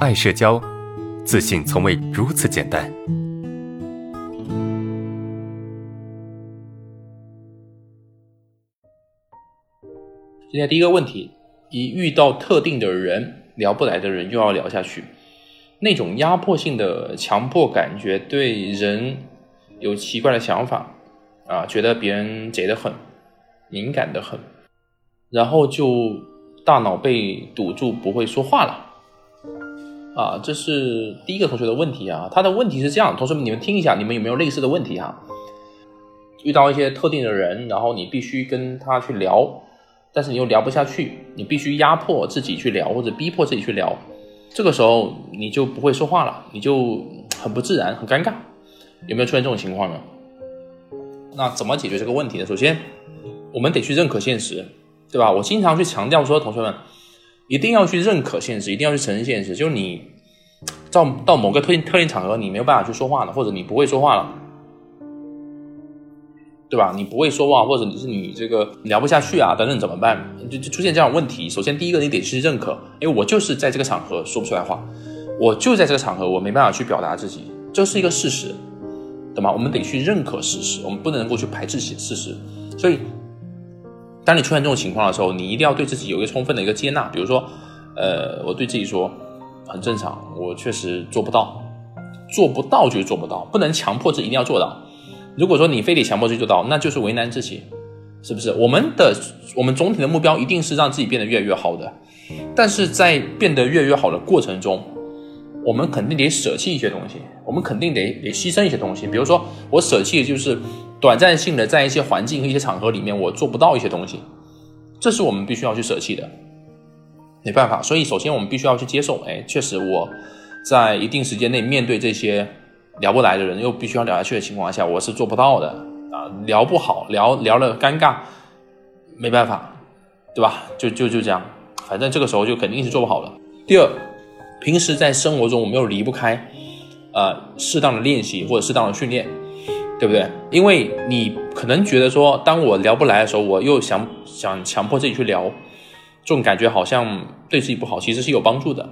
爱社交，自信从未如此简单。今天第一个问题，一遇到特定的人聊不来的人，又要聊下去，那种压迫性的强迫感觉，对人有奇怪的想法啊，觉得别人贼得很，敏感的很，然后就大脑被堵住，不会说话了。啊，这是第一个同学的问题啊。他的问题是这样，同学们你们听一下，你们有没有类似的问题哈？遇到一些特定的人，然后你必须跟他去聊。但是你又聊不下去，你必须压迫自己去聊，或者逼迫自己去聊，这个时候你就不会说话了，你就很不自然，很尴尬，有没有出现这种情况呢？那怎么解决这个问题呢？首先，我们得去认可现实，对吧？我经常去强调说，同学们一定要去认可现实，一定要去承认现实，就是你到到某个特定特定场合，你没有办法去说话了，或者你不会说话了。对吧？你不会说话，或者你是你这个聊不下去啊，等等怎么办？就就出现这样问题。首先，第一个你得去认可，因为我就是在这个场合说不出来话，我就在这个场合我没办法去表达自己，这是一个事实，懂吗？我们得去认可事实，我们不能够去排斥事实。所以，当你出现这种情况的时候，你一定要对自己有一个充分的一个接纳。比如说，呃，我对自己说，很正常，我确实做不到，做不到就是做不到，不能强迫自己一定要做到。如果说你非得强迫自己做到，那就是为难自己，是不是？我们的我们总体的目标一定是让自己变得越来越好的，但是在变得越来越好的过程中，我们肯定得舍弃一些东西，我们肯定得得牺牲一些东西。比如说，我舍弃的就是短暂性的在一些环境和一些场合里面我做不到一些东西，这是我们必须要去舍弃的，没办法。所以，首先我们必须要去接受，哎，确实我在一定时间内面对这些。聊不来的人又必须要聊下去的情况下，我是做不到的啊！聊不好，聊聊了尴尬，没办法，对吧？就就就这样，反正这个时候就肯定是做不好了。第二，平时在生活中我们又离不开呃适当的练习或者适当的训练，对不对？因为你可能觉得说，当我聊不来的时候，我又想想强迫自己去聊，这种感觉好像对自己不好，其实是有帮助的，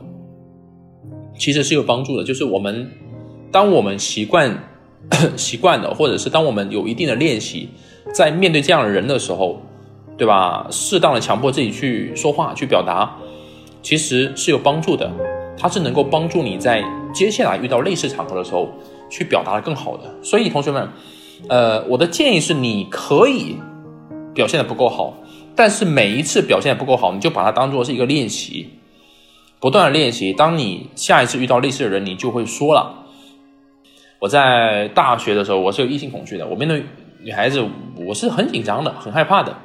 其实是有帮助的，就是我们。当我们习惯 习惯了，或者是当我们有一定的练习，在面对这样的人的时候，对吧？适当的强迫自己去说话、去表达，其实是有帮助的。它是能够帮助你在接下来遇到类似场合的时候，去表达的更好的。所以，同学们，呃，我的建议是，你可以表现的不够好，但是每一次表现的不够好，你就把它当做是一个练习，不断的练习。当你下一次遇到类似的人，你就会说了。我在大学的时候，我是有异性恐惧的。我面对女孩子，我是很紧张的，很害怕的。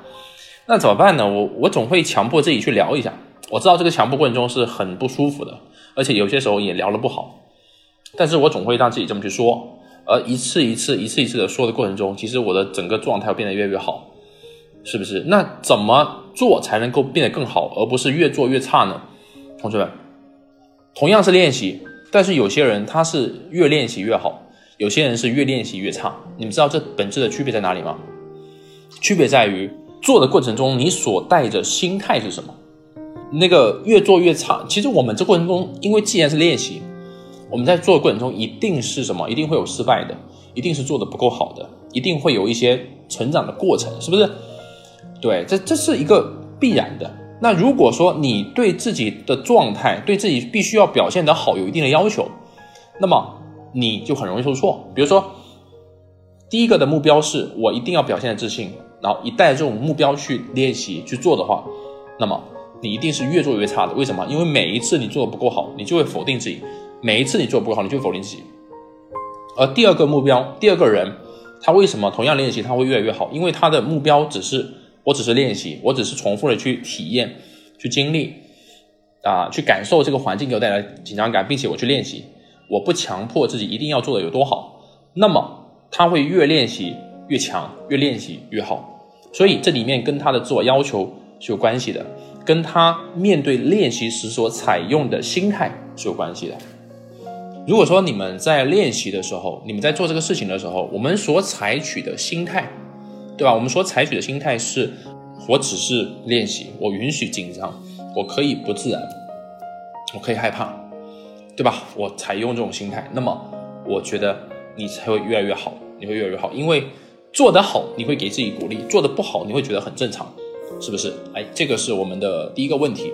那怎么办呢？我我总会强迫自己去聊一下。我知道这个强迫过程中是很不舒服的，而且有些时候也聊得不好。但是我总会让自己这么去说，而一次一次、一次一次的说的过程中，其实我的整个状态会变得越来越好，是不是？那怎么做才能够变得更好，而不是越做越差呢？同学们，同样是练习，但是有些人他是越练习越好。有些人是越练习越差，你们知道这本质的区别在哪里吗？区别在于做的过程中你所带着心态是什么。那个越做越差，其实我们这过程中，因为既然是练习，我们在做的过程中一定是什么？一定会有失败的，一定是做的不够好的，一定会有一些成长的过程，是不是？对，这这是一个必然的。那如果说你对自己的状态，对自己必须要表现得好有一定的要求，那么。你就很容易受挫。比如说，第一个的目标是我一定要表现的自信，然后一带这种目标去练习去做的话，那么你一定是越做越差的。为什么？因为每一次你做的不够好，你就会否定自己；每一次你做的不够好，你就否定自己。而第二个目标，第二个人，他为什么同样练习他会越来越好？因为他的目标只是我只是练习，我只是重复的去体验、去经历啊，去感受这个环境给我带来紧张感，并且我去练习。我不强迫自己一定要做的有多好，那么他会越练习越强，越练习越好。所以这里面跟他的自我要求是有关系的，跟他面对练习时所采用的心态是有关系的。如果说你们在练习的时候你们在做这个事情的时候我们所采取的心态对吧？我们所采取的心态是我只是练习我允许紧张我可以不自然我可以害怕对吧？我采用这种心态那么我觉得你才会越来越好你会越来越好。因为做得好你会给自己鼓励做得不好你会觉得很正常。是不是？哎，这个是我们的第一个问题。